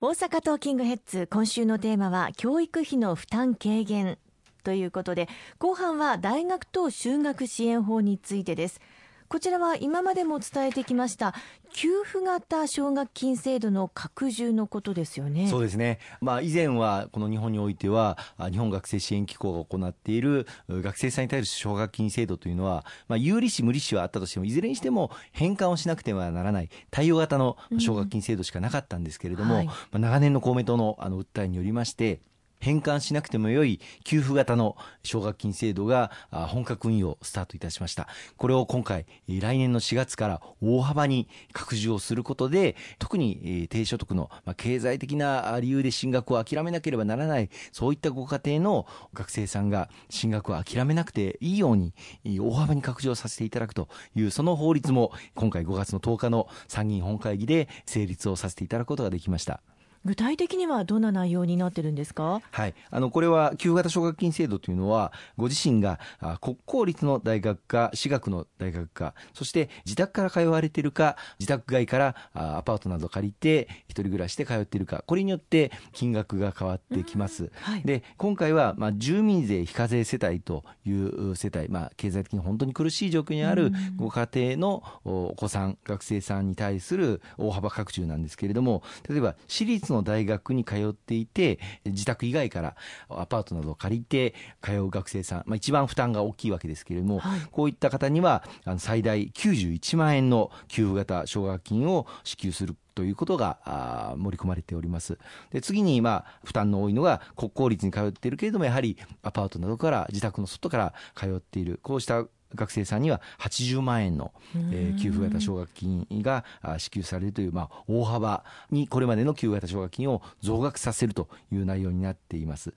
大阪トーキングヘッズ今週のテーマは教育費の負担軽減ということで後半は大学等就学支援法についてです。こちらは今までも伝えてきました給付型奨学金制度の拡充のことですよね。そうですね。まあ以前はこの日本においては日本学生支援機構が行っている学生さんに対する奨学金制度というのは、まあ有利子無利子はあったとしてもいずれにしても返還をしなくてはならない対応型の奨学金制度しかなかったんですけれども、うんはい、まあ長年の公明党のあの訴えによりまして。返還しなくてもよい給付型の奨学金制度が本格運用スタートいたしました。これを今回、来年の4月から大幅に拡充をすることで、特に低所得の経済的な理由で進学を諦めなければならない、そういったご家庭の学生さんが進学を諦めなくていいように、大幅に拡充させていただくという、その法律も今回5月の10日の参議院本会議で成立をさせていただくことができました。具体的にはどんな内容になってるんですか、はい、あのこれは給付型奨学金制度というのはご自身が国公立の大学か私学の大学かそして自宅から通われているか自宅外からアパートなど借りて一人暮らしで通っているかこれによって金額が変わってきます。はい、で今回は、まあ、住民税非課税世帯という世帯、まあ、経済的に本当に苦しい状況にあるご家庭のお子さん学生さんに対する大幅拡充なんですけれども例えば私立の大学に通っていて自宅以外からアパートなどを借りて通う学生さん、まあ、一番負担が大きいわけですけれども、はい、こういった方には最大91万円の給付型奨学金を支給するということが盛り込まれております。で次にまあ負担の多いのが国公立に通っているけれどもやはりアパートなどから自宅の外から通っているこうした学生さんには80万円の、えー、給付型奨学金が支給されるという、まあ、大幅にこれまでの給付型奨学金を増額させるという内容になっています。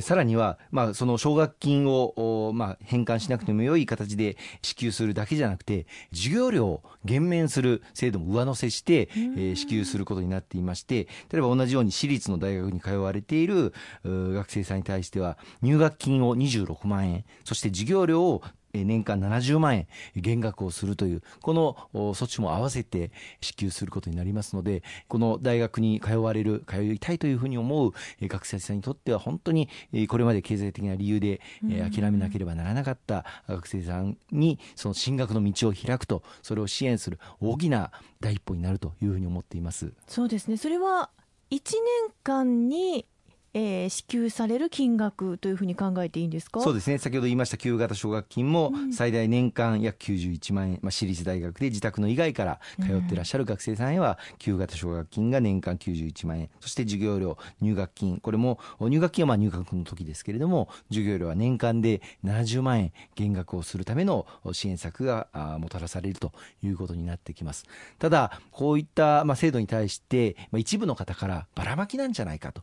さらには、まあ、その奨学金を、まあ、返還しなくても良い形で支給するだけじゃなくて、授業料を減免する制度も上乗せして、えー、支給することになっていまして、例えば同じように私立の大学に通われている学生さんに対しては、入学金を26万円、そして授業料を年間70万円減額をするという、この措置も合わせて支給することになりますので、この大学に通われる、通いたいというふうに思う学生さんにとっては、本当にこれまで経済的な理由で諦めなければならなかった学生さんに、その進学の道を開くと、それを支援する大きな第一歩になるというふうに思っています。そうですね。それは1年間にえー、支給される金額というふうに考えていいんですか？そうですね。先ほど言いました給付型奨学金も最大年間約91万円、まあ、私立大学で自宅の以外から通ってらっしゃる学生さんへは給付型奨学金が年間91万円。そして授業料入学金。これも入学金はまあ入学の時ですけれども授業料は年間で70万円減額をするための支援策がもたらされるということになってきます。ただこういったまあ制度に対してまあ一部の方からばらまきなんじゃないかと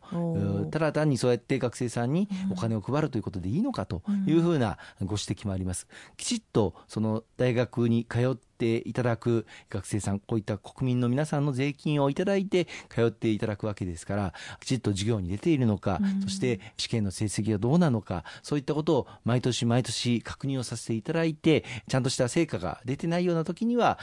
ら単にそうやって学生さんにお金を配るということでいいのかというふうなご指摘もあります。きちっとその大学に通っていただく学生さん、こういった国民の皆さんの税金をいただいて通っていただくわけですから、きちっと授業に出ているのか、そして試験の成績がどうなのか、そういったことを毎年毎年確認をさせていただいて、ちゃんとした成果が出てないような時には、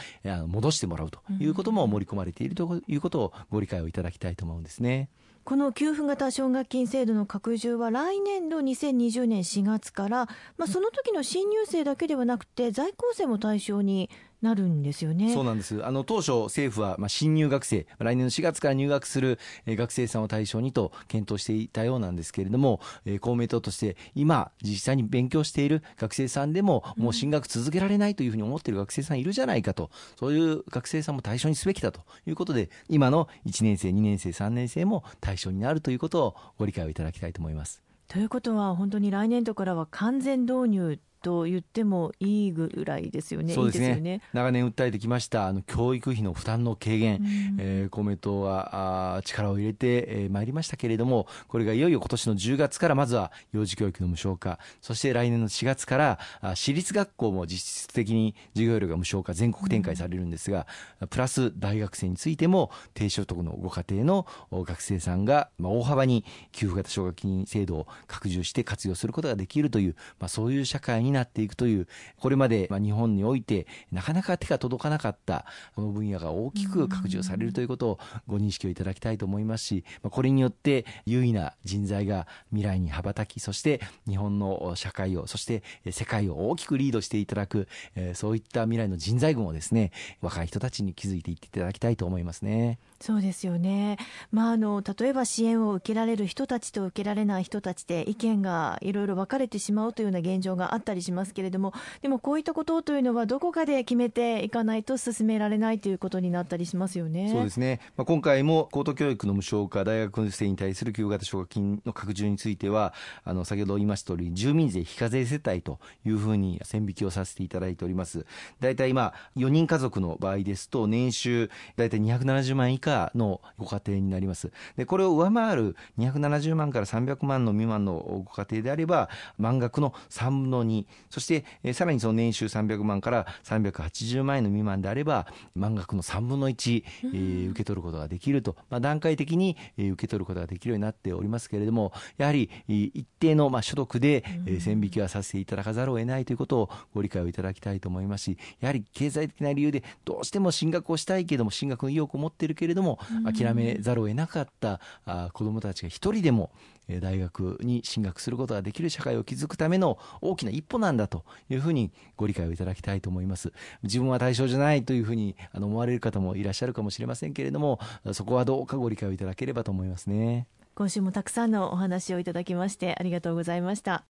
戻してもらうということも盛り込まれているということをご理解をいただきたいと思うんですね。この給付型奨学金制度の拡充は来年度2020年4月から、まあ、その時の新入生だけではなくて在校生も対象になるんですよね。そうなんです。あの当初政府はまあ新入学生、来年の4月から入学する学生さんを対象にと検討していたようなんですけれども、公明党として今実際に勉強している学生さんでももう進学続けられないというふうに思っている学生さんいるじゃないかと、そういう学生さんも対象にすべきだということで、今の1年生、2年生、3年生も対象になるということをご理解をいただきたいと思います。ということは本当に来年度からは完全導入と言ってもいいぐらいですよね。そうですね。いいすね。長年訴えてきましたあの教育費の負担の軽減、うん、えー、公明党はあ力を入れて、えー、まいりましたけれども、これがいよいよ今年の10月からまずは幼児教育の無償化、そして来年の4月からあ私立学校も実質的に授業料が無償化全国展開されるんですが、うん、プラス大学生についても低所得のご家庭の学生さんが、まあ、大幅に給付型奨学金制度を拡充して活用することができるという、まあ、そういう社会にになっていくという、これまでまあ日本においてなかなか手が届かなかったこの分野が大きく拡充されるということをご認識をいただきたいと思いますし、これによって優位な人材が未来に羽ばたき、そして日本の社会を、そして世界を大きくリードしていただく、え、そういった未来の人材群をですね、若い人たちに築いていっていただきたいと思いますね。そうですよね。まあ、あの、例えば支援を受けられる人たちと受けられない人たちで意見がいろいろ分かれてしまうというような現状があったりしますけれども、でもこういったことというのはどこかで決めていかないと進められないということになったりしますよね。そうですね。まあ、今回も高等教育の無償化、大学生に対する給付型奨学金の拡充については、あの、先ほど言いました通り、住民税非課税世帯というふうに線引きをさせていただいております。大体今、4人家族の場合ですと、年収大体270万以下のご家庭になります。で、これを上回る270万から300万の未満のご家庭であれば、満額の3分の2、そして、えさらにその年収300万から380万円の未満であれば、満額の3分の1、えー、受け取ることができると、まあ、段階的に、えー、受け取ることができるようになっておりますけれども、やはり一定の、まあ、所得で、えー、線引きはさせていただかざるを得ないということをご理解をいただきたいと思いますし、やはり経済的な理由でどうしても進学をしたいけれども、進学の意欲を持っているけれども、諦めざるを得なかったあ子どもたちが一人でも大学に進学することができる社会を築くための大きな一歩なんだというふうにご理解をいただきたいと思います。自分は対象じゃないというふうに思われる方もいらっしゃるかもしれませんけれども、そこはどうかご理解をいただければと思いますね。今週もたくさんのお話をいただきましてありがとうございました。